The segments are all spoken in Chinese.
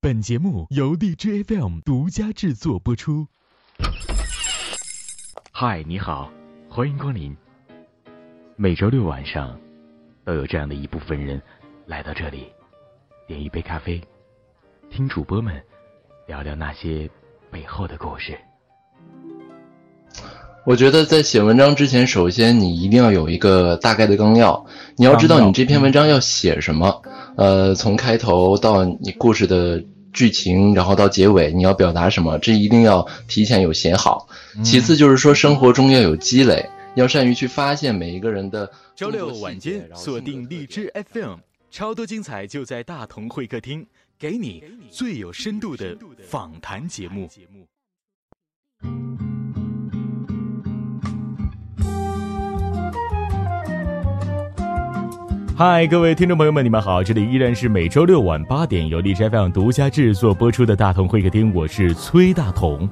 本节目由 DJ FM 独家制作播出。嗨，你好，欢迎光临。每周六晚上，都有这样的一部分人来到这里，点一杯咖啡，听主播们聊聊那些背后的故事。我觉得在写文章之前，首先你一定要有一个大概的纲要，你要知道你这篇文章要写什么。呃，从开头到你故事的剧情，然后到结尾，你要表达什么，这一定要提前有写好。其次就是说，生活中要有积累，要善于去发现每一个人的。周六晚间锁定荔枝 FM，超多精彩就在大同会客厅，给你最有深度的访谈节目。嗨，各位听众朋友们，你们好！这里依然是每周六晚八点由荔枝 FM 独家制作播出的大同会客厅，我是崔大同。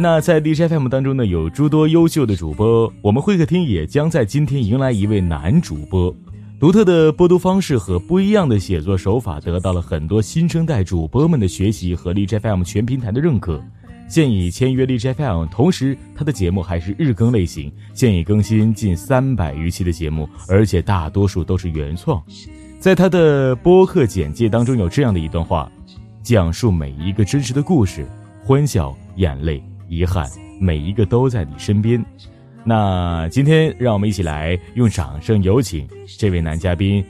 那在荔枝 FM 当中呢，有诸多优秀的主播，我们会客厅也将在今天迎来一位男主播。独特的播读方式和不一样的写作手法，得到了很多新生代主播们的学习和荔枝 FM 全平台的认可。现已签约荔枝 FM，同时他的节目还是日更类型，现已更新近三百余期的节目，而且大多数都是原创。在他的播客简介当中有这样的一段话：讲述每一个真实的故事，欢笑、眼泪、遗憾，每一个都在你身边。那今天让我们一起来用掌声有请这位男嘉宾，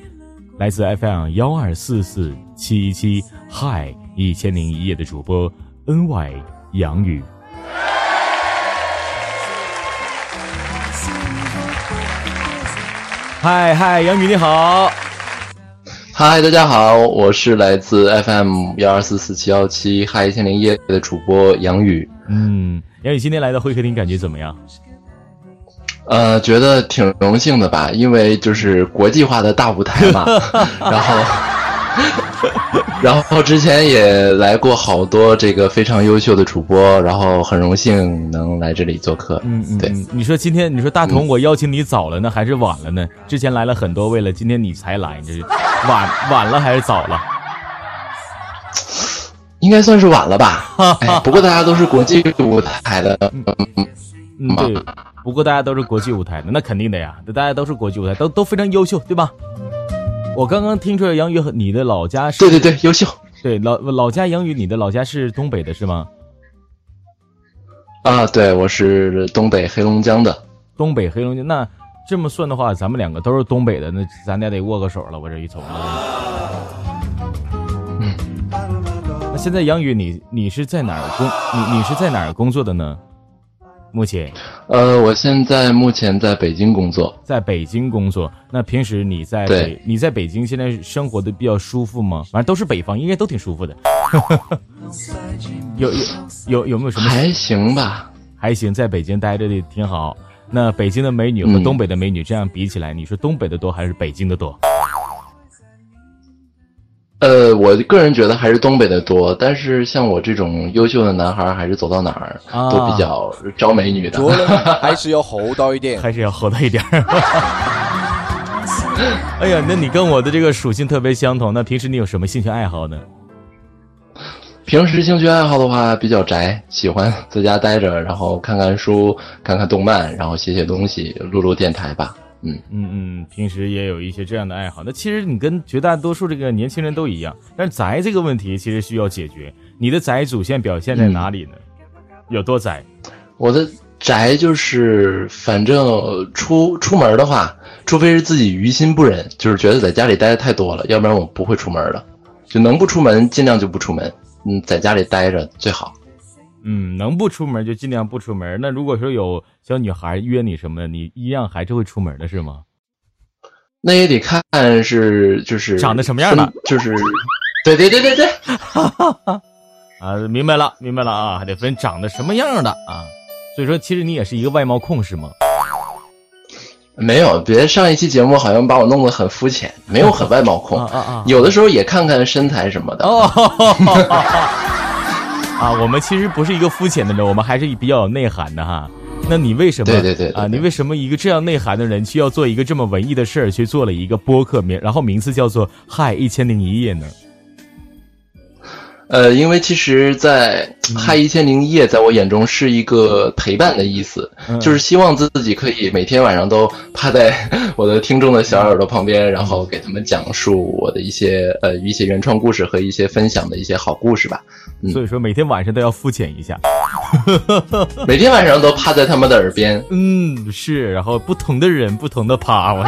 来自 FM 幺二四四七一七嗨一千零一夜的主播 NY。杨宇，嗨嗨，杨宇你好，嗨，大家好，我是来自 FM 幺二四四七幺七嗨一千零一夜的主播杨宇。嗯，杨宇今天来到会客厅，感觉怎么样？呃，觉得挺荣幸的吧，因为就是国际化的大舞台嘛，然后。然后之前也来过好多这个非常优秀的主播，然后很荣幸能来这里做客。嗯嗯，对，你说今天你说大同，我邀请你早了呢还是晚了呢？之前来了很多，为了今天你才来，你这是晚晚了还是早了？应该算是晚了吧。哎，不过大家都是国际舞台的，嗯嗯，对，不过大家都是国际舞台的，那肯定的呀，大家都是国际舞台，都都非常优秀，对吧？我刚刚听出来杨宇和你的老家是，对对对，优秀。对老老家杨宇，你的老家是东北的是吗？啊，对，我是东北黑龙江的。东北黑龙江，那这么算的话，咱们两个都是东北的，那咱俩得握个手了。我这一瞅，嗯。那现在杨宇，你你是在哪儿工？你你是在哪儿工作的呢？目前，呃，我现在目前在北京工作，在北京工作。那平时你在北，你在北京现在生活的比较舒服吗？反正都是北方，应该都挺舒服的。有有有有没有什么？还行吧，还行，在北京待着的挺好。那北京的美女和东北的美女这样比起来，你说东北的多还是北京的多？呃，我个人觉得还是东北的多，但是像我这种优秀的男孩，还是走到哪儿都比较招美女的，还是要厚道一点，还是要厚道一点。哎呀，那你跟我的这个属性特别相同。那平时你有什么兴趣爱好呢？平时兴趣爱好的话，比较宅，喜欢在家待着，然后看看书，看看动漫，然后写写东西，录录电台吧。嗯嗯嗯，平时也有一些这样的爱好。那其实你跟绝大多数这个年轻人都一样，但是宅这个问题其实需要解决。你的宅主线表现在哪里呢？有多宅？我的宅就是，反正出出门的话，除非是自己于心不忍，就是觉得在家里待的太多了，要不然我不会出门的。就能不出门尽量就不出门，嗯，在家里待着最好。嗯，能不出门就尽量不出门。那如果说有小女孩约你什么的，你一样还是会出门的，是吗？那也得看是就是长得什么样的，就是，对对对对对，啊，明白了明白了啊，还得分长得什么样的啊。所以说，其实你也是一个外貌控是吗？没有，别上一期节目好像把我弄得很肤浅，没有很外貌控，有的时候也看看身材什么的。啊，我们其实不是一个肤浅的人，我们还是比较有内涵的哈。那你为什么？对对对啊，你为什么一个这样内涵的人，需要做一个这么文艺的事儿，去做了一个播客名，然后名字叫做《嗨一千零一夜》呢？呃，因为其实，在《嗨一千零一夜》在我眼中是一个陪伴的意思，就是希望自己可以每天晚上都趴在 我的听众的小耳朵旁边，然后给他们讲述我的一些呃一些原创故事和一些分享的一些好故事吧。所以说，每天晚上都要肤浅一下，每天晚上都趴在他们的耳边。嗯，是，然后不同的人不同的趴，我。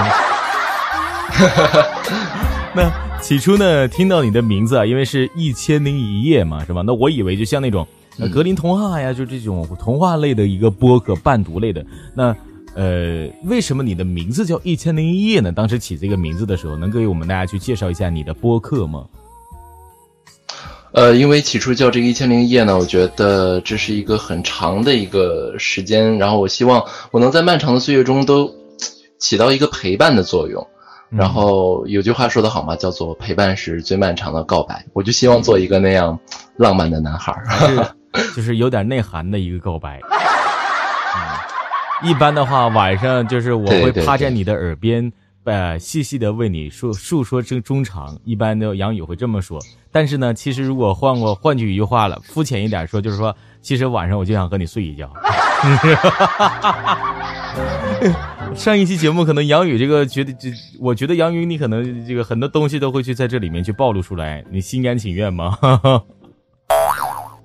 那起初呢，听到你的名字啊，因为是一千零一夜嘛，是吧？那我以为就像那种格林童话呀，就这种童话类的一个播客，伴读类的。那呃，为什么你的名字叫一千零一夜呢？当时起这个名字的时候，能给我们大家去介绍一下你的播客吗？呃，因为起初叫这个一千零一夜呢，我觉得这是一个很长的一个时间，然后我希望我能在漫长的岁月中都起到一个陪伴的作用。然后有句话说得好嘛，叫做“陪伴是最漫长的告白”。我就希望做一个那样浪漫的男孩儿，就是有点内涵的一个告白。一般的话，晚上就是我会趴在你的耳边，呃，细细的为你说述说这衷肠。一般的杨宇会这么说。但是呢，其实如果换过换句一句话了，肤浅一点说，就是说，其实晚上我就想和你睡一觉。上一期节目可能杨宇这个觉得，这我觉得杨宇你可能这个很多东西都会去在这里面去暴露出来，你心甘情愿吗？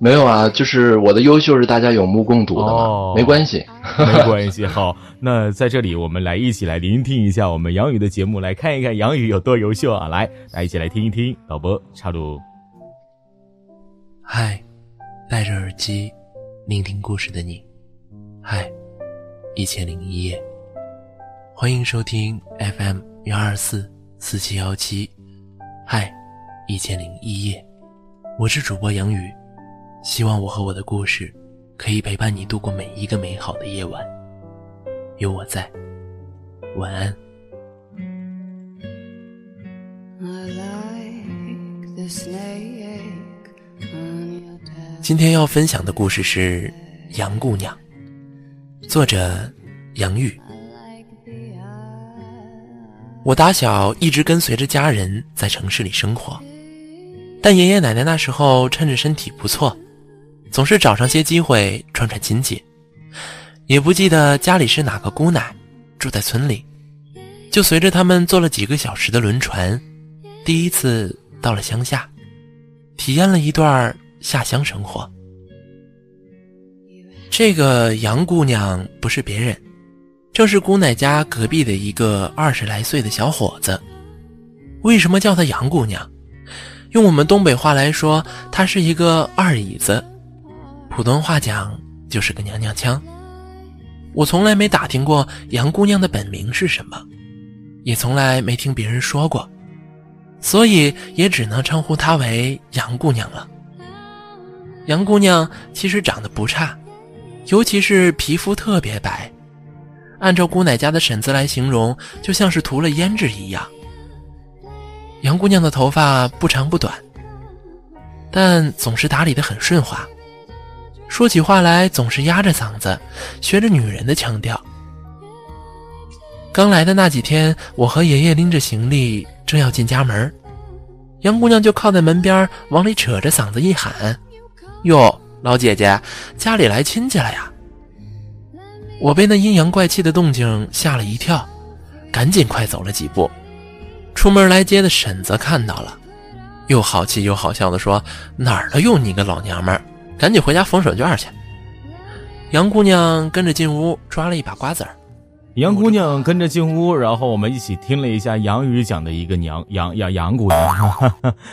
没有啊，就是我的优秀是大家有目共睹的嘛，没关系，没关系。好，那在这里我们来一起来聆听一下我们杨宇的节目，来看一看杨宇有多优秀啊！来，来一起来听一听。导播插入。嗨，戴着耳机聆听故事的你，嗨，一千零一夜。欢迎收听 FM 幺二四四七幺七，嗨，一千零一夜，我是主播杨宇，希望我和我的故事可以陪伴你度过每一个美好的夜晚，有我在，晚安。今天要分享的故事是《杨姑娘》，作者杨玉。我打小一直跟随着家人在城市里生活，但爷爷奶奶那时候趁着身体不错，总是找上些机会串串亲戚。也不记得家里是哪个姑奶，住在村里，就随着他们坐了几个小时的轮船，第一次到了乡下，体验了一段下乡生活。这个杨姑娘不是别人。正是姑奶家隔壁的一个二十来岁的小伙子。为什么叫她杨姑娘？用我们东北话来说，她是一个二椅子，普通话讲就是个娘娘腔。我从来没打听过杨姑娘的本名是什么，也从来没听别人说过，所以也只能称呼她为杨姑娘了。杨姑娘其实长得不差，尤其是皮肤特别白。按照姑奶家的婶子来形容，就像是涂了胭脂一样。杨姑娘的头发不长不短，但总是打理得很顺滑，说起话来总是压着嗓子，学着女人的腔调。刚来的那几天，我和爷爷拎着行李正要进家门，杨姑娘就靠在门边往里扯着嗓子一喊：“哟，老姐姐，家里来亲戚了呀！”我被那阴阳怪气的动静吓了一跳，赶紧快走了几步。出门来接的婶子看到了，又好气又好笑的说：“哪儿都有你个老娘们儿，赶紧回家缝手绢去。”杨姑娘跟着进屋抓了一把瓜子儿。杨姑娘跟着进屋，然后我们一起听了一下杨宇讲的一个娘杨杨杨姑娘。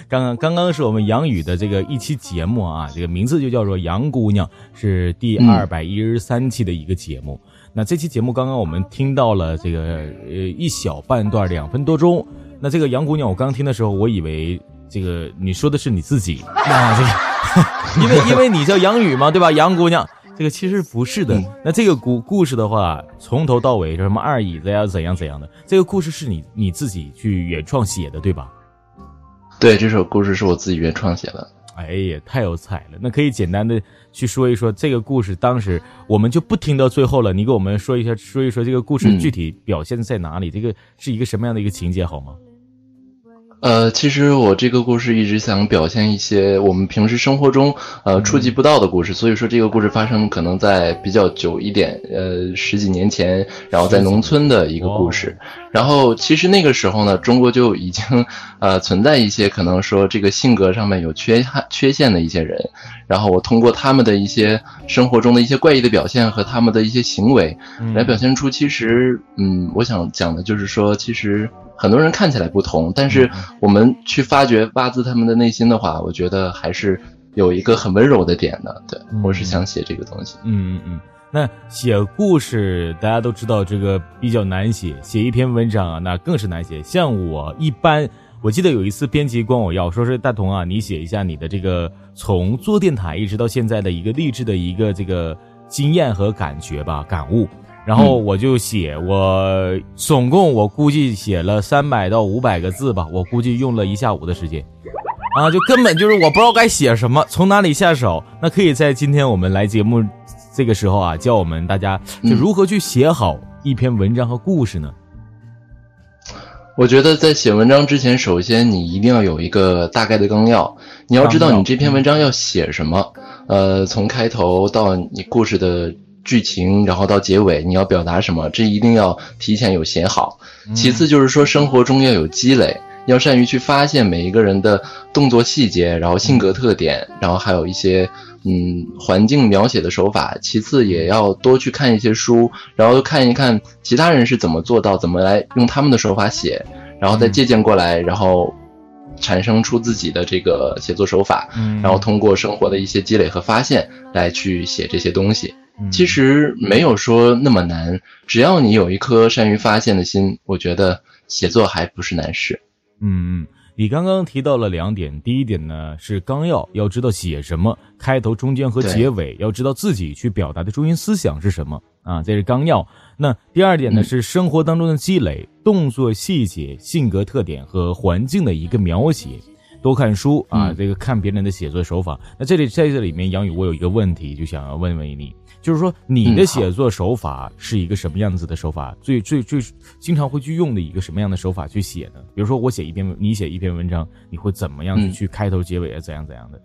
刚刚刚刚是我们杨宇的这个一期节目啊，这个名字就叫做杨姑娘，是第二百一十三期的一个节目。那这期节目刚刚我们听到了这个呃一小半段两分多钟。那这个杨姑娘，我刚听的时候，我以为这个你说的是你自己。那这个，因为因为你叫杨宇嘛，对吧？杨姑娘。这个其实不是的。那这个故故事的话，从头到尾，什么二椅子呀，怎样怎样的，这个故事是你你自己去原创写的，对吧？对，这首故事是我自己原创写的。哎呀，太有才了！那可以简单的去说一说这个故事。当时我们就不听到最后了，你给我们说一下，说一说这个故事具体表现在哪里？这个是一个什么样的一个情节，好吗？呃，其实我这个故事一直想表现一些我们平时生活中呃触及不到的故事，所以说这个故事发生可能在比较久一点，呃十几年前，然后在农村的一个故事。然后其实那个时候呢，中国就已经呃存在一些可能说这个性格上面有缺憾缺陷的一些人，然后我通过他们的一些生活中的一些怪异的表现和他们的一些行为，来表现出其实嗯，我想讲的就是说其实。很多人看起来不同，但是我们去发掘、挖自他们的内心的话，我觉得还是有一个很温柔的点的。对，我是想写这个东西。嗯嗯嗯。那写故事，大家都知道这个比较难写，写一篇文章啊，那更是难写。像我一般，我记得有一次编辑管我要说是大同啊，你写一下你的这个从做电台一直到现在的一个励志的一个这个经验和感觉吧，感悟。然后我就写，我总共我估计写了三百到五百个字吧，我估计用了一下午的时间，啊，就根本就是我不知道该写什么，从哪里下手。那可以在今天我们来节目这个时候啊，教我们大家就如何去写好一篇文章和故事呢？我觉得在写文章之前，首先你一定要有一个大概的纲要，你要知道你这篇文章要写什么，呃，从开头到你故事的。剧情，然后到结尾，你要表达什么？这一定要提前有写好。其次就是说，生活中要有积累，要善于去发现每一个人的动作细节，然后性格特点，然后还有一些嗯环境描写的手法。其次也要多去看一些书，然后看一看其他人是怎么做到，怎么来用他们的手法写，然后再借鉴过来，然后产生出自己的这个写作手法。然后通过生活的一些积累和发现来去写这些东西。其实没有说那么难，只要你有一颗善于发现的心，我觉得写作还不是难事。嗯嗯，你刚刚提到了两点，第一点呢是纲要，要知道写什么，开头、中间和结尾，要知道自己去表达的中心思想是什么啊，这是纲要。那第二点呢是生活当中的积累，动作细节、性格特点和环境的一个描写，多看书啊，这个看别人的写作手法。那这里在这里面，杨宇，我有一个问题，就想要问问你。就是说，你的写作手法是一个什么样子的手法？最最最经常会去用的一个什么样的手法去写呢？比如说，我写一篇，你写一篇文章，你会怎么样去开头、结尾啊？怎样怎样的？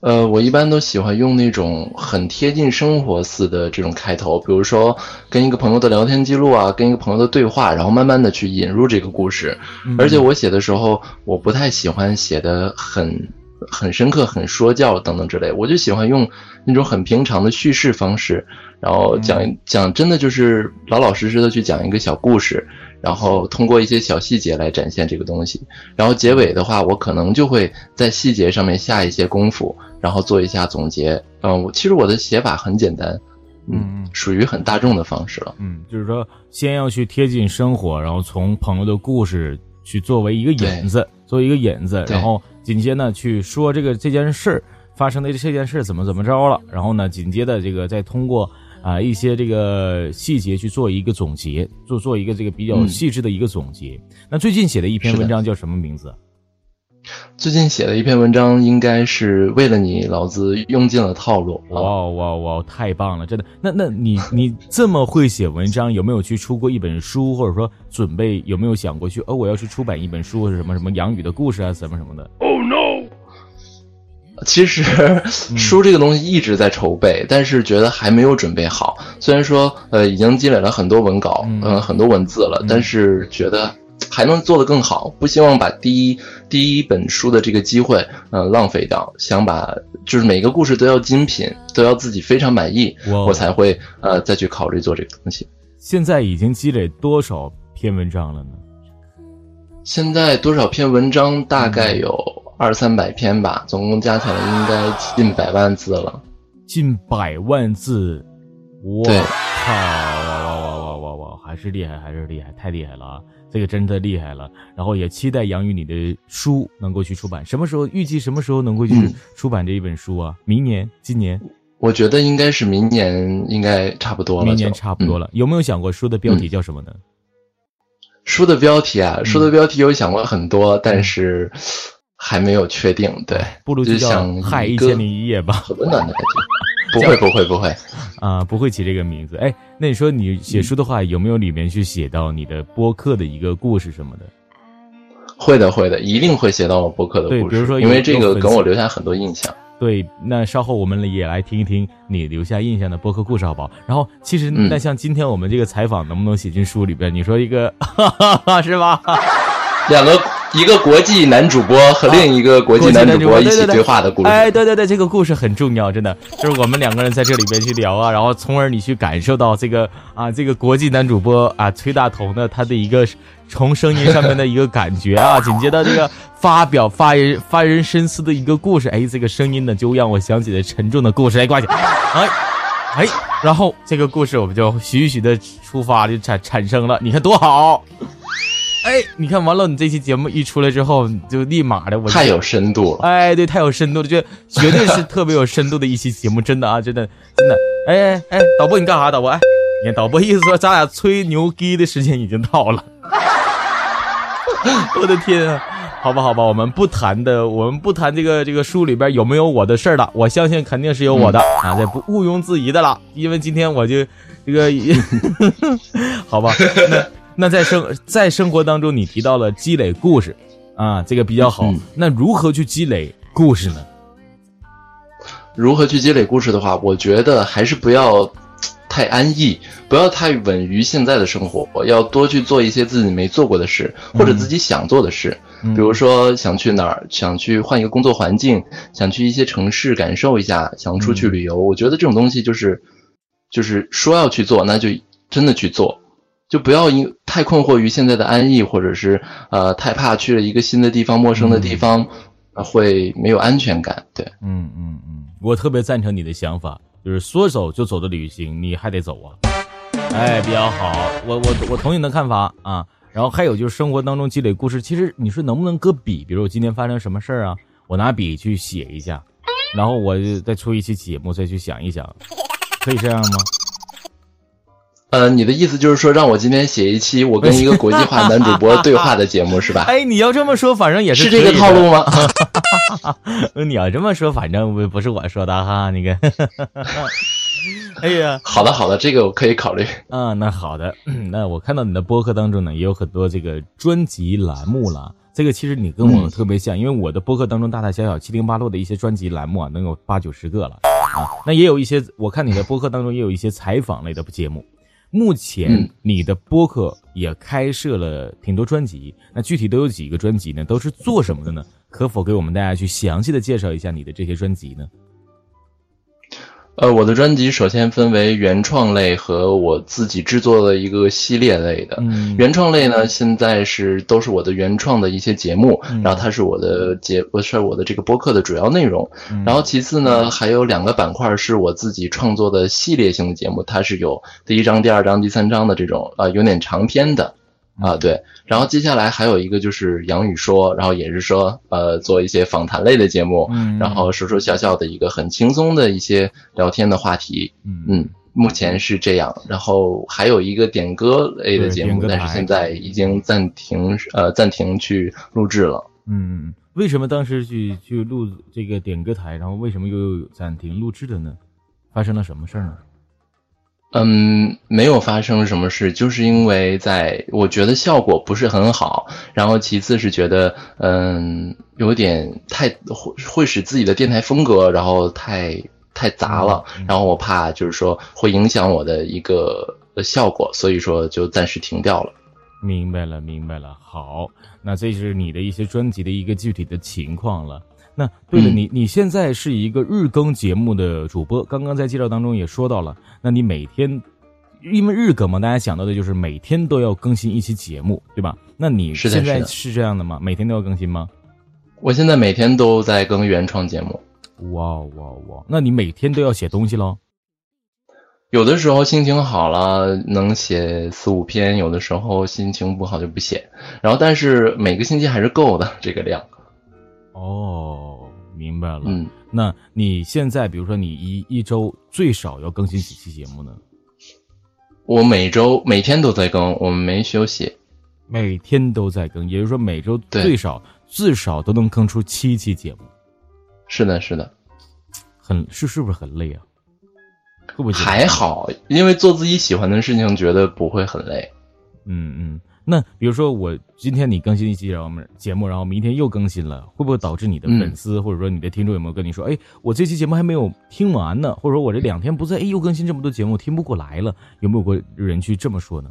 呃，我一般都喜欢用那种很贴近生活似的这种开头，比如说跟一个朋友的聊天记录啊，跟一个朋友的对话，然后慢慢的去引入这个故事。而且我写的时候，我不太喜欢写的很。很深刻，很说教等等之类，我就喜欢用那种很平常的叙事方式，然后讲讲，真的就是老老实实的去讲一个小故事，然后通过一些小细节来展现这个东西。然后结尾的话，我可能就会在细节上面下一些功夫，然后做一下总结。嗯，我其实我的写法很简单，嗯，属于很大众的方式了。嗯，就是说先要去贴近生活，然后从朋友的故事去作为一个引子，作为一个引子，然后。紧接呢去说这个这件事儿发生的这件事怎么怎么着了，然后呢紧接着这个再通过啊一些这个细节去做一个总结，做做一个这个比较细致的一个总结。那最近写的一篇文章叫什么名字？最近写的一篇文章应该是为了你，老子用尽了套路。哇哇哇！太棒了，真的。那那你你这么会写文章，有没有去出过一本书，或者说准备有没有想过去？哦，我要去出版一本书，或者什么什么杨宇的故事啊，什么什么的？Oh no！其实书这个东西一直在筹备，但是觉得还没有准备好。虽然说呃已经积累了很多文稿，嗯，很多文字了，但是觉得。还能做得更好，不希望把第一第一本书的这个机会，呃，浪费掉。想把就是每个故事都要精品，都要自己非常满意，我才会呃再去考虑做这个东西。现在已经积累多少篇文章了呢？现在多少篇文章？大概有二三百篇吧，总共加起来应该近百万字了。近百万字，我靠！还是厉害，还是厉害，太厉害了啊！这个真的厉害了，然后也期待杨宇你的书能够去出版，什么时候预计什么时候能够去出版这一本书啊？明年、今年？我觉得应该是明年，应该差不多了。明年差不多了，有没有想过书的标题叫什么呢？书的标题啊，书的标题有想过很多，但是还没有确定。对，不如就想《嗨一千零一夜》吧，很温暖的感觉。不会不会不会，啊，不会起这个名字。哎，那你说你写书的话，有没有里面去写到你的播客的一个故事什么的？会的，会的，一定会写到我播客的故事。比如说，因为这个给我留下很多印象。对，那稍后我们也来听一听你留下印象的播客故事，好不好？然后，其实那像今天我们这个采访，能不能写进书里边？你说一个，是吧？两个。一个国际男主播和另一个国际男主播一起对话的故事。哎，对对对，这个故事很重要，真的就是我们两个人在这里边去聊啊，然后从而你去感受到这个啊，这个国际男主播啊，崔大头呢他的一个从声音上面的一个感觉啊，紧接着这个发表发人发人深思的一个故事，哎，这个声音呢就让我想起了沉重的故事，来挂起，哎哎，然后这个故事我们就徐徐的出发就产产生了，你看多好。哎，你看完了，你这期节目一出来之后，就立马的，我太有深度了。哎，对，太有深度了，就绝对是特别有深度的一期节目，真的啊，真的，真的。哎哎哎，导播你干啥？导播，哎，你看导播意思说咱俩吹牛逼的时间已经到了。我的天啊！好吧，好吧，我们不谈的，我们不谈这个这个书里边有没有我的事儿了。我相信肯定是有我的啊，这不毋庸置疑的了。因为今天我就这个，好吧。那那在生在生活当中，你提到了积累故事，啊，这个比较好。那如何去积累故事呢？如何去积累故事的话，我觉得还是不要太安逸，不要太稳于现在的生活，要多去做一些自己没做过的事，或者自己想做的事。比如说想去哪儿，想去换一个工作环境，想去一些城市感受一下，想出去旅游。我觉得这种东西就是，就是说要去做，那就真的去做。就不要因太困惑于现在的安逸，或者是呃太怕去了一个新的地方、陌生的地方，会没有安全感。对，嗯嗯嗯，我特别赞成你的想法，就是说走就走的旅行，你还得走啊。哎，比较好，我我我同意你的看法啊。然后还有就是生活当中积累故事，其实你说能不能搁笔？比如我今天发生什么事儿啊，我拿笔去写一下，然后我就再出一期节目再去想一想，可以这样吗？呃，你的意思就是说，让我今天写一期我跟一个国际化男主播对话的节目是吧？哎，你要这么说，反正也是这个套路吗？你要这么说，反正不不是我说的哈，那个。哎呀，好的好的，这个我可以考虑。啊，那好的，那我看到你的播客当中呢，也有很多这个专辑栏目了。这个其实你跟我特别像，因为我的播客当中大大小小七零八落的一些专辑栏目啊，能有八九十个了啊。那也有一些，我看你的播客当中也有一些采访类的节目。目前你的播客也开设了挺多专辑，那具体都有几个专辑呢？都是做什么的呢？可否给我们大家去详细的介绍一下你的这些专辑呢？呃，我的专辑首先分为原创类和我自己制作的一个系列类的。原创类呢，现在是都是我的原创的一些节目，然后它是我的节，不是我的这个播客的主要内容。然后其次呢，还有两个板块是我自己创作的系列性的节目，它是有第一章、第二章、第三章的这种呃有点长篇的。啊，对，然后接下来还有一个就是杨宇说，然后也是说，呃，做一些访谈类的节目，嗯，然后说说笑笑的一个很轻松的一些聊天的话题，嗯嗯，目前是这样，然后还有一个点歌类的节目，但是现在已经暂停，呃，暂停去录制了，嗯，为什么当时去去录这个点歌台，然后为什么又暂停录制的呢？发生了什么事儿呢？嗯，没有发生什么事，就是因为在我觉得效果不是很好，然后其次是觉得嗯有点太会会使自己的电台风格，然后太太杂了，然后我怕就是说会影响我的一个效果，所以说就暂时停掉了。明白了，明白了。好，那这是你的一些专辑的一个具体的情况了。那对了，你你现在是一个日更节目的主播，刚刚在介绍当中也说到了。那你每天，因为日更嘛，大家想到的就是每天都要更新一期节目，对吧？那你现在是这样的吗？每天都要更新吗？我现在每天都在更原创节目。哇哇哇！那你每天都要写东西喽？有的时候心情好了能写四五篇，有的时候心情不好就不写。然后，但是每个星期还是够的这个量。哦，明白了。嗯，那你现在，比如说你一一周最少要更新几期节目呢？我每周每天都在更，我们没休息，每天都在更，也就是说每周最少至少都能更出七期节目。是的，是的，很是是不是很累啊？会不会还好？因为做自己喜欢的事情，觉得不会很累。嗯嗯。那比如说我今天你更新一期然后节目，然后明天又更新了，会不会导致你的粉丝或者说你的听众有没有跟你说，哎，我这期节目还没有听完呢？或者说我这两天不在，哎，又更新这么多节目，听不过来了？有没有过人去这么说呢？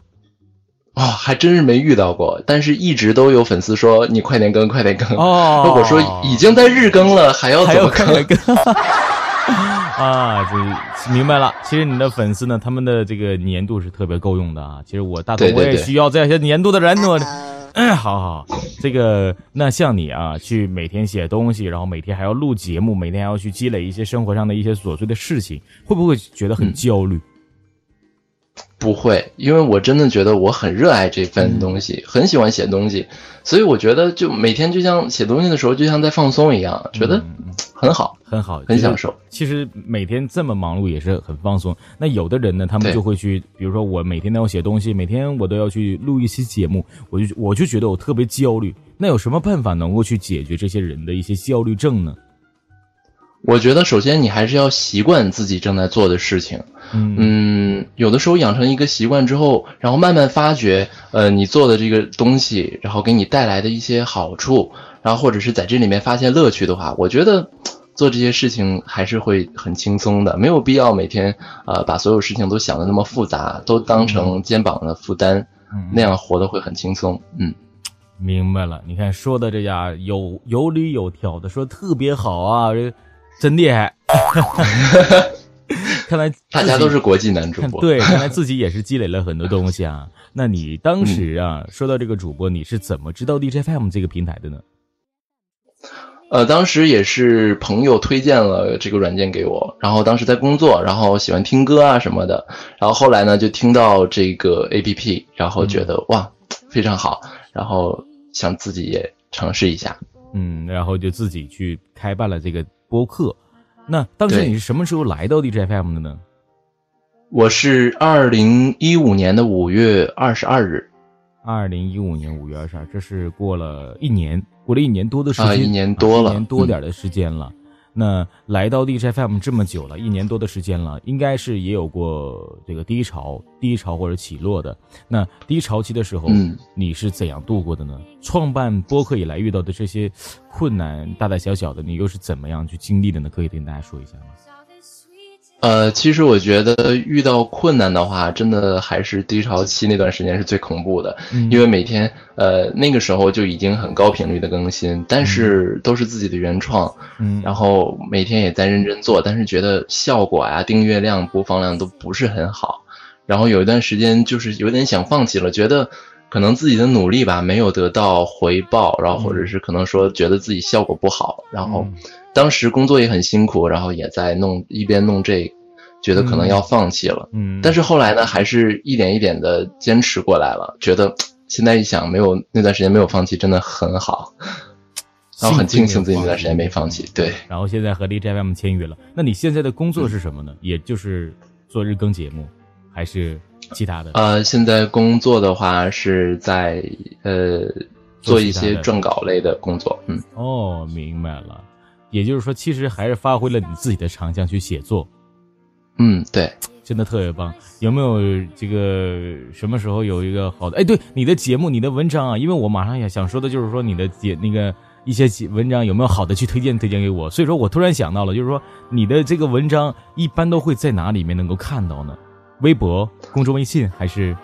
啊，还真是没遇到过，但是一直都有粉丝说你快点更，快点更。哦，我说已经在日更了，还要怎么更？啊，这明白了。其实你的粉丝呢，他们的这个粘度是特别够用的啊。其实我大头我也需要这样些粘度的人。嗯，好好，这个那像你啊，去每天写东西，然后每天还要录节目，每天还要去积累一些生活上的一些琐碎的事情，会不会觉得很焦虑？不会，因为我真的觉得我很热爱这份东西，很喜欢写东西，所以我觉得就每天就像写东西的时候，就像在放松一样，觉得很好，很好，很享受。其实每天这么忙碌也是很放松。那有的人呢，他们就会去，比如说我每天都要写东西，每天我都要去录一期节目，我就我就觉得我特别焦虑。那有什么办法能够去解决这些人的一些焦虑症呢？我觉得首先你还是要习惯自己正在做的事情。嗯，有的时候养成一个习惯之后，然后慢慢发觉，呃，你做的这个东西，然后给你带来的一些好处，然后或者是在这里面发现乐趣的话，我觉得做这些事情还是会很轻松的，没有必要每天呃把所有事情都想的那么复杂，都当成肩膀的负担，那样活的会很轻松。嗯，明白了，你看说的这家有有理有条的，说特别好啊，这真厉害。看来大家都是国际男主播，对，看来自己也是积累了很多东西啊。那你当时啊，说到这个主播，你是怎么知道 DJFM 这个平台的呢？呃，当时也是朋友推荐了这个软件给我，然后当时在工作，然后喜欢听歌啊什么的，然后后来呢就听到这个 APP，然后觉得哇非常好，然后想自己也尝试一下，嗯，然后就自己去开办了这个播客。那当时你是什么时候来到 DJFM 的呢？我是二零一五年的五月二十二日。二零一五年五月二十二，这是过了一年，过了一年多的时间，一年多了，一年多点的时间了。那来到 DJFM 这么久了，一年多的时间了，应该是也有过这个低潮、低潮或者起落的。那低潮期的时候，你是怎样度过的呢？创办播客以来遇到的这些困难，大大小小的，你又是怎么样去经历的呢？可以跟大家说一下吗？呃，其实我觉得遇到困难的话，真的还是低潮期那段时间是最恐怖的，因为每天呃那个时候就已经很高频率的更新，但是都是自己的原创，嗯，然后每天也在认真做，但是觉得效果呀、订阅量、播放量都不是很好，然后有一段时间就是有点想放弃了，觉得可能自己的努力吧没有得到回报，然后或者是可能说觉得自己效果不好，然后。当时工作也很辛苦，然后也在弄一边弄这，觉得可能要放弃了。嗯，但是后来呢，还是一点一点的坚持过来了。觉得现在一想，没有那段时间没有放弃，真的很好。然后很庆幸自己那段时间没放弃。对。然后现在和 DJFM 签约了。那你现在的工作是什么呢？也就是做日更节目，还是其他的？呃，现在工作的话是在呃做一些撰稿类的工作。嗯。哦，明白了。也就是说，其实还是发挥了你自己的长项去写作。嗯，对，真的特别棒。有没有这个什么时候有一个好的？哎，对，你的节目、你的文章啊，因为我马上也想说的就是说你的节那个一些文章有没有好的去推荐推荐给我？所以说我突然想到了，就是说你的这个文章一般都会在哪里面能够看到呢？微博、公众微信还是？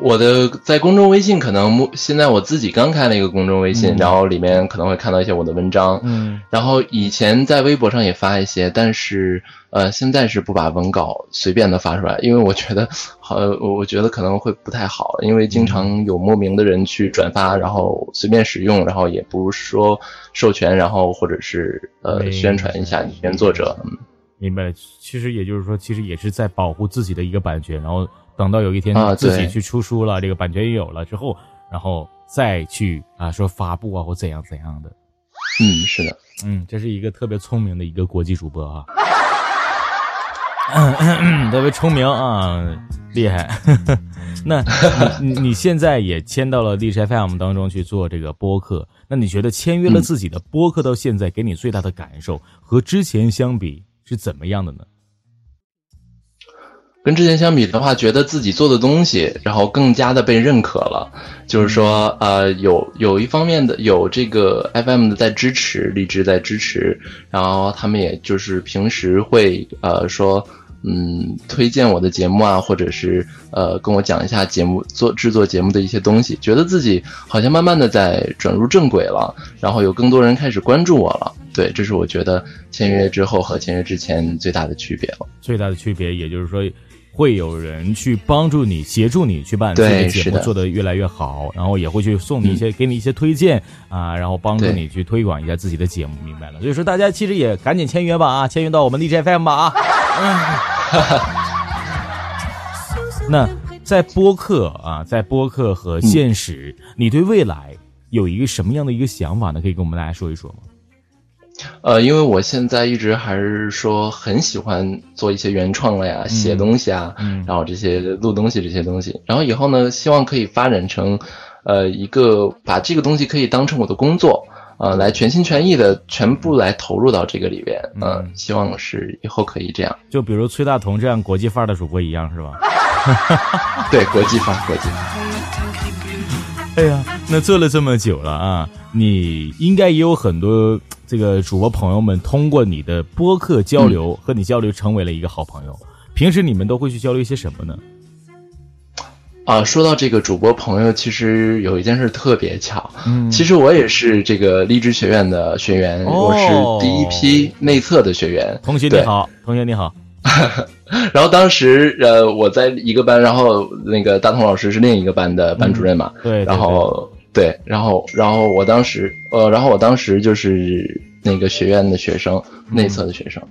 我的在公众微信可能现在我自己刚开了一个公众微信，然后里面可能会看到一些我的文章，嗯，然后以前在微博上也发一些，但是呃现在是不把文稿随便的发出来，因为我觉得好，我觉得可能会不太好，因为经常有莫名的人去转发，然后随便使用，然后也不说授权，然后或者是呃宣传一下原作者，嗯，明白。其实也就是说，其实也是在保护自己的一个版权，然后。等到有一天自己去出书了，这个版权也有了之后，然后再去啊说发布啊或怎样怎样的。嗯，是的，嗯，这是一个特别聪明的一个国际主播啊，特别聪明啊，厉害。那你你现在也签到了 DJFM 当中去做这个播客，那你觉得签约了自己的播客到现在给你最大的感受和之前相比是怎么样的呢？跟之前相比的话，觉得自己做的东西，然后更加的被认可了。就是说，呃，有有一方面的有这个 FM 的在支持，荔枝在支持，然后他们也就是平时会呃说，嗯，推荐我的节目啊，或者是呃跟我讲一下节目做制作节目的一些东西，觉得自己好像慢慢的在转入正轨了，然后有更多人开始关注我了。对，这是我觉得签约之后和签约之前最大的区别了。最大的区别，也就是说。会有人去帮助你，协助你去办这个节目做得越来越好，然后也会去送你一些，给你一些推荐啊，然后帮助你去推广一下自己的节目，明白了。所以说，大家其实也赶紧签约吧啊，签约到我们荔枝 FM 吧啊。那在播客啊，在播客和现实，你对未来有一个什么样的一个想法呢？可以跟我们大家说一说吗？呃，因为我现在一直还是说很喜欢做一些原创了呀，写东西啊，然后这些录东西这些东西，然后以后呢，希望可以发展成，呃，一个把这个东西可以当成我的工作，呃，来全心全意的全部来投入到这个里边，嗯，希望是以后可以这样，就比如崔大同这样国际范儿的主播一样，是吧？对，国际范儿，国际范儿。哎呀，那做了这么久了啊，你应该也有很多。这个主播朋友们通过你的播客交流和你交流，成为了一个好朋友。平时你们都会去交流一些什么呢？啊，说到这个主播朋友，其实有一件事特别巧。嗯，其实我也是这个励志学院的学员，我是第一批内测的学员。同学你好，同学你好。然后当时呃我在一个班，然后那个大同老师是另一个班的班主任嘛。对，然后。对，然后，然后我当时，呃，然后我当时就是那个学院的学生，内测的学生，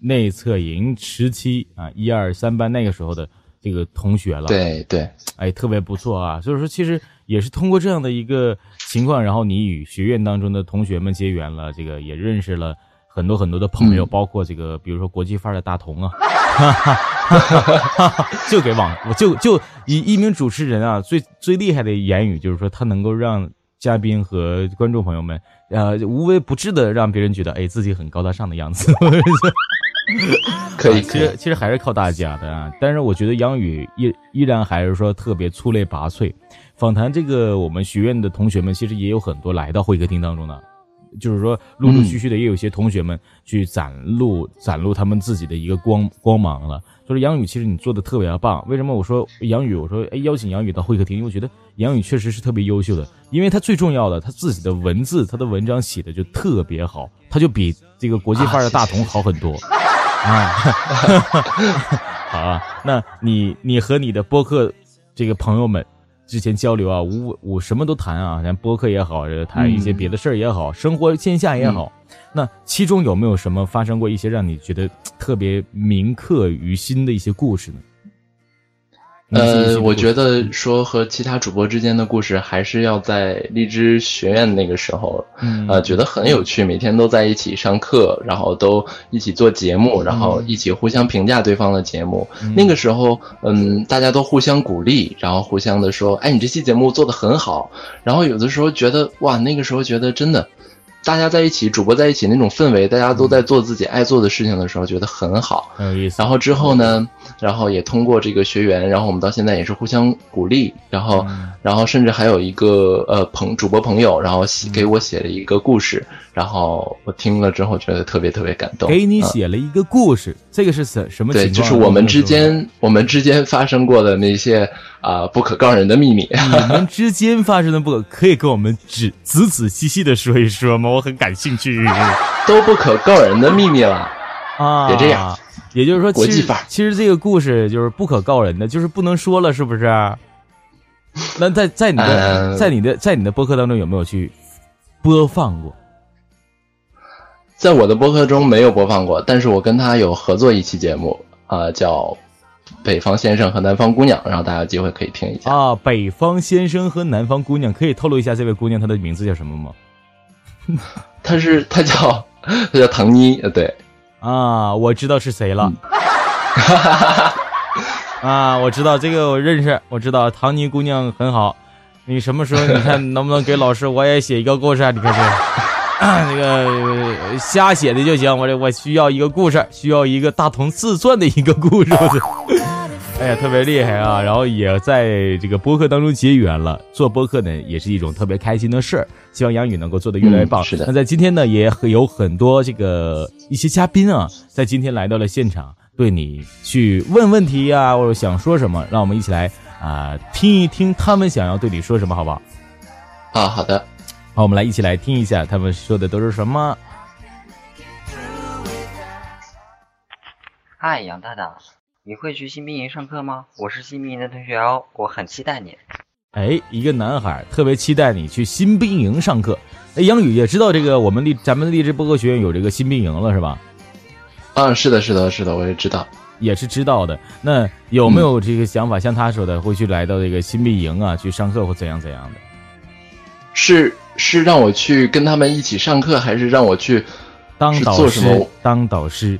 内测营时期啊，一二三班那个时候的这个同学了。对对，哎，特别不错啊。所以说，其实也是通过这样的一个情况，然后你与学院当中的同学们结缘了，这个也认识了很多很多的朋友，包括这个，比如说国际范儿的大同啊。就给网，我就就一一名主持人啊，最最厉害的言语就是说，他能够让嘉宾和观众朋友们，呃，无微不至的让别人觉得，哎，自己很高大上的样子。可以，其实其实还是靠大家的啊。但是我觉得杨宇依依然还是说特别出类拔萃。访谈这个我们学院的同学们，其实也有很多来到会客厅当中的。就是说，陆陆续续的也有些同学们去展露展露他们自己的一个光光芒了。就是杨宇，其实你做的特别棒。为什么我说杨宇？我说哎，邀请杨宇到会客厅，因为我觉得杨宇确实是特别优秀的。因为他最重要的，他自己的文字，他的文章写的就特别好，他就比这个国际范儿的大同好很多 啊。好啊，那你你和你的播客这个朋友们。之前交流啊，我我什么都谈啊，咱播客也好，谈一些别的事儿也好，生活线下也好，那其中有没有什么发生过一些让你觉得特别铭刻于心的一些故事呢？呃，我觉得说和其他主播之间的故事，还是要在荔枝学院那个时候，呃，觉得很有趣，每天都在一起上课，然后都一起做节目，然后一起互相评价对方的节目。那个时候，嗯，大家都互相鼓励，然后互相的说，哎，你这期节目做的很好。然后有的时候觉得，哇，那个时候觉得真的。大家在一起，主播在一起那种氛围，大家都在做自己爱做的事情的时候，觉得很好，很有意思。然后之后呢，然后也通过这个学员，然后我们到现在也是互相鼓励，然后，然后甚至还有一个呃朋主播朋友，然后写给我写了一个故事，然后我听了之后觉得特别特别感动。给你写了一个故事，这个是什什么情况？对，就是我们之间我们之间发生过的那些。啊，不可告人的秘密，你们 之间发生的不可，可以跟我们仔仔仔细细的说一说吗？我很感兴趣。都不可告人的秘密了啊！别这样，也就是说，国际法。其实这个故事就是不可告人的，就是不能说了，是不是？那在在你的在你的在你的播客当中有没有去播放过？在我的播客中没有播放过，但是我跟他有合作一期节目啊，叫。北方先生和南方姑娘，然后大家有机会可以听一下啊。北方先生和南方姑娘，可以透露一下这位姑娘她的名字叫什么吗？她是她叫她叫唐妮，呃，对啊，我知道是谁了。啊，我知道这个我认识，我知道唐尼姑娘很好。你什么时候你看 能不能给老师我也写一个故事啊？你看这 那个瞎写的就行，我这我需要一个故事，需要一个大同自传的一个故事。哎呀，特别厉害啊！然后也在这个播客当中结缘了。做播客呢，也是一种特别开心的事儿。希望杨宇能够做得越来越棒。是的。那在今天呢，也有很多这个一些嘉宾啊，在今天来到了现场，对你去问问题呀，或者想说什么，让我们一起来啊听一听他们想要对你说什么，好不好？啊，好的。好，我们来一起来听一下他们说的都是什么。嗨，杨大大。你会去新兵营上课吗？我是新兵营的同学哦，我很期待你。哎，一个男孩特别期待你去新兵营上课。哎，杨宇也知道这个，我们励咱们励志播客学院有这个新兵营了，是吧？啊，是的，是的，是的，我也知道，也是知道的。那有没有这个想法，像他说的，会去来到这个新兵营啊，去上课或怎样怎样的？是是让我去跟他们一起上课，还是让我去当导师？当导师。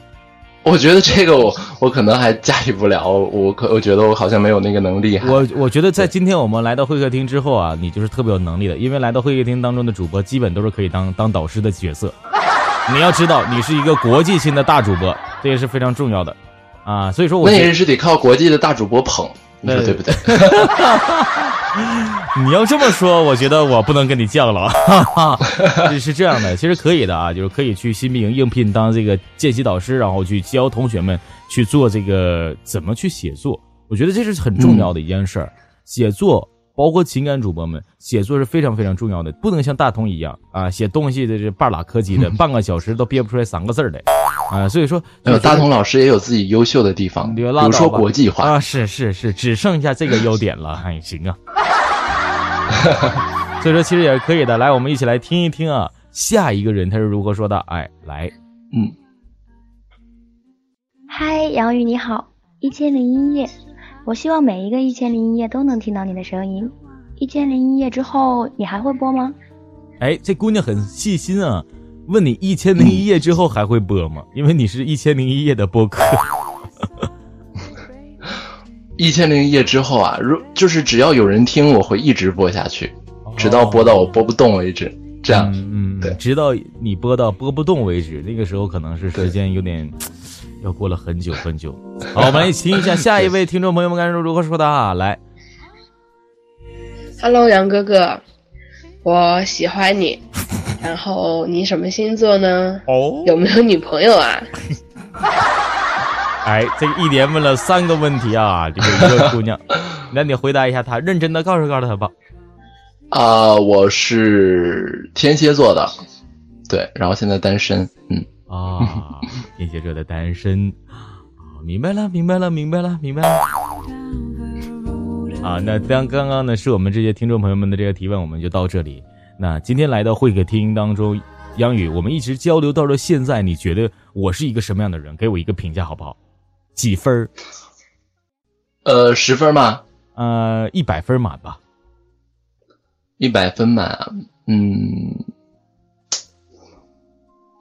我觉得这个我我可能还驾驭不了，我可我觉得我好像没有那个能力。我我觉得在今天我们来到会客厅之后啊，你就是特别有能力的，因为来到会客厅当中的主播基本都是可以当当导师的角色。你要知道，你是一个国际性的大主播，这也是非常重要的啊。所以说，我那也是得靠国际的大主播捧，你说对不对？你要这么说，我觉得我不能跟你犟了。哈哈是这样的，其实可以的啊，就是可以去新兵营应聘当这个见习导师，然后去教同学们去做这个怎么去写作。我觉得这是很重要的一件事儿。写作包括情感主播们写作是非常非常重要的，不能像大同一样啊，写东西的这半拉科技的，半个小时都憋不出来三个字儿来啊。所以说，呃大同老师也有自己优秀的地方，比如说国际化啊，是是是，只剩下这个优点了，还行啊。所以说，其实也是可以的。来，我们一起来听一听啊，下一个人他是如何说的。哎，来，嗯，嗨，杨宇你好，一千零一夜，我希望每一个一千零一夜都能听到你的声音。一千零一夜之后，你还会播吗？哎，这姑娘很细心啊，问你一千零一夜之后还会播吗？因为你是一千零一夜的播客。一千零一夜之后啊，如就是只要有人听，我会一直播下去，直到播到我播不动为止。这样，嗯，对，直到你播到播不动为止。那个时候可能是时间有点 要过了很久很久。好，我们来听一下下一位听众朋友们该如何说的啊？来，Hello，杨哥哥，我喜欢你。然后你什么星座呢？哦，有没有女朋友啊？哎，这个一连问了三个问题啊！这个一个姑娘，那你回答一下她，认真的告诉告诉她吧。啊，我是天蝎座的，对，然后现在单身，嗯。啊，天蝎座的单身，啊明白了，明白了，明白了，明白了。啊，那刚刚刚呢，是我们这些听众朋友们的这个提问，我们就到这里。那今天来到会客厅当中，央宇，我们一直交流到了现在，你觉得我是一个什么样的人？给我一个评价好不好？几分儿？呃，十分吗？呃，一百分满吧。一百分满，嗯，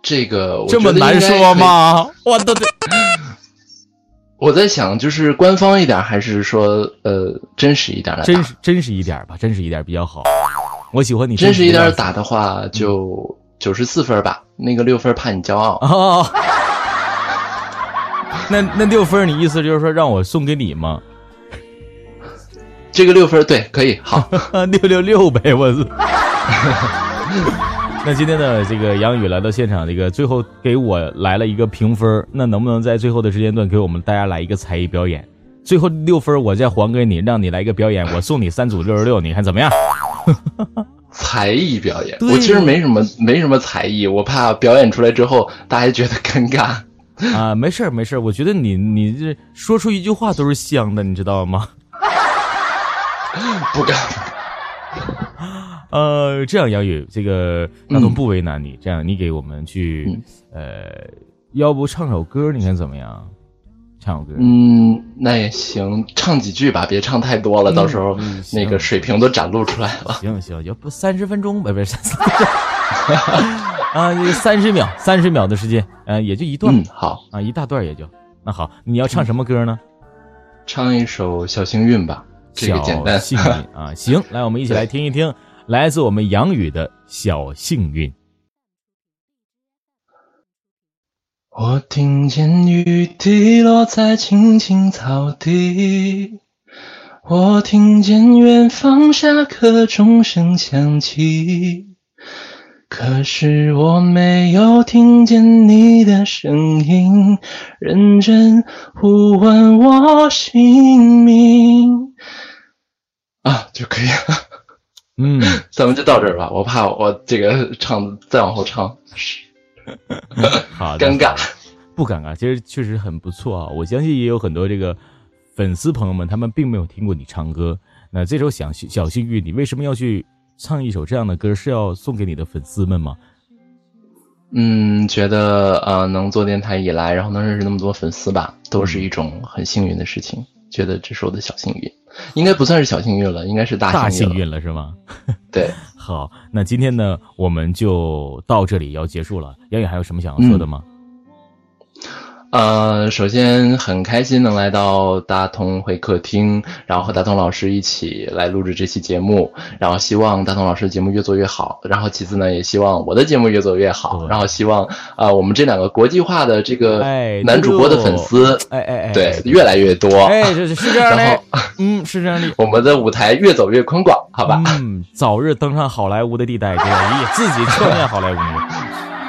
这个这么难说吗？我的 我在想，就是官方一点，还是说呃真实一点的？真实真实一点吧，真实一点比较好。我喜欢你真实一点打的话，就九十四分吧。那个六分怕你骄傲。哦那那六分，你意思就是说让我送给你吗？这个六分对，可以好 六六六呗，我是。那今天呢，这个杨宇来到现场，这个最后给我来了一个评分，那能不能在最后的时间段给我们大家来一个才艺表演？最后六分我再还给你，让你来一个表演，我送你三组六十六，你看怎么样？才艺表演，我其实没什么没什么才艺，我怕表演出来之后大家觉得尴尬。啊，没事儿没事儿，我觉得你你这说出一句话都是香的，你知道吗？不敢。呃，这样杨宇，这个大同不为难你，这样你给我们去，呃，要不唱首歌，你看怎么样？唱首歌。嗯，那也行，唱几句吧，别唱太多了，到时候那个水平都展露出来了。行行，要不三十分钟吧，不是。啊，三十秒，三十秒的时间，呃，也就一段。嗯，好啊，一大段也就。那好，你要唱什么歌呢？唱一首《小幸运》吧，这个简单。幸运啊，行，来，我们一起来听一听，来自我们杨宇的《小幸运》。我听见雨滴落在青青草地，我听见远方下课钟声响起，可是我没有听见你的声音，认真呼唤我姓名。啊，就可以了。嗯，咱们就到这儿吧，我怕我这个唱再往后唱。好，尴尬，不尴尬，其实确实很不错啊！我相信也有很多这个粉丝朋友们，他们并没有听过你唱歌。那这首小小幸运，你为什么要去唱一首这样的歌？是要送给你的粉丝们吗？嗯，觉得呃，能做电台以来，然后能认识那么多粉丝吧，都是一种很幸运的事情。觉得这是我的小幸运，应该不算是小幸运了，应该是大幸运了，是吗？对。好，那今天呢，我们就到这里要结束了。杨宇还有什么想要说的吗？呃，首先很开心能来到大同会客厅，然后和大同老师一起来录制这期节目，然后希望大同老师的节目越做越好。然后其次呢，也希望我的节目越做越好。然后希望啊，我们这两个国际化的这个男主播的粉丝，哎哎哎，对，越来越多。哎，是是这样的，嗯，是这样的。我们的舞台越走越宽广，好吧？嗯，早日登上好莱坞的地带，自己创建好莱坞。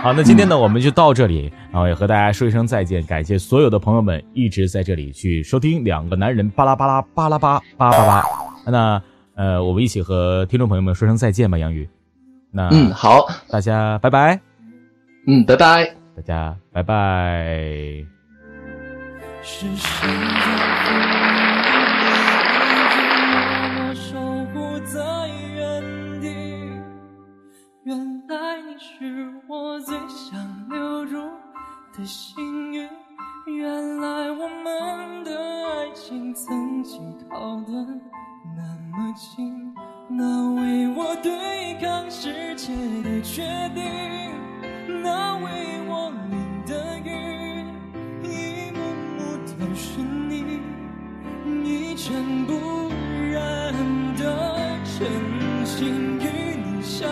好，那今天呢，我们就到这里，然后也和大家说一声再见。感谢所有的朋友们一直在这里去收听两个男人巴拉巴拉巴拉巴巴巴巴。那呃，我们一起和听众朋友们说声再见吧，杨宇。那嗯，好，大家拜拜。嗯，拜拜，大家拜拜。是是我最想留住的幸运，原来我们的爱情曾经靠得那么近，那为我对抗世界的决定，那为我淋的雨，一幕幕都是你，一尘不染的真心与你相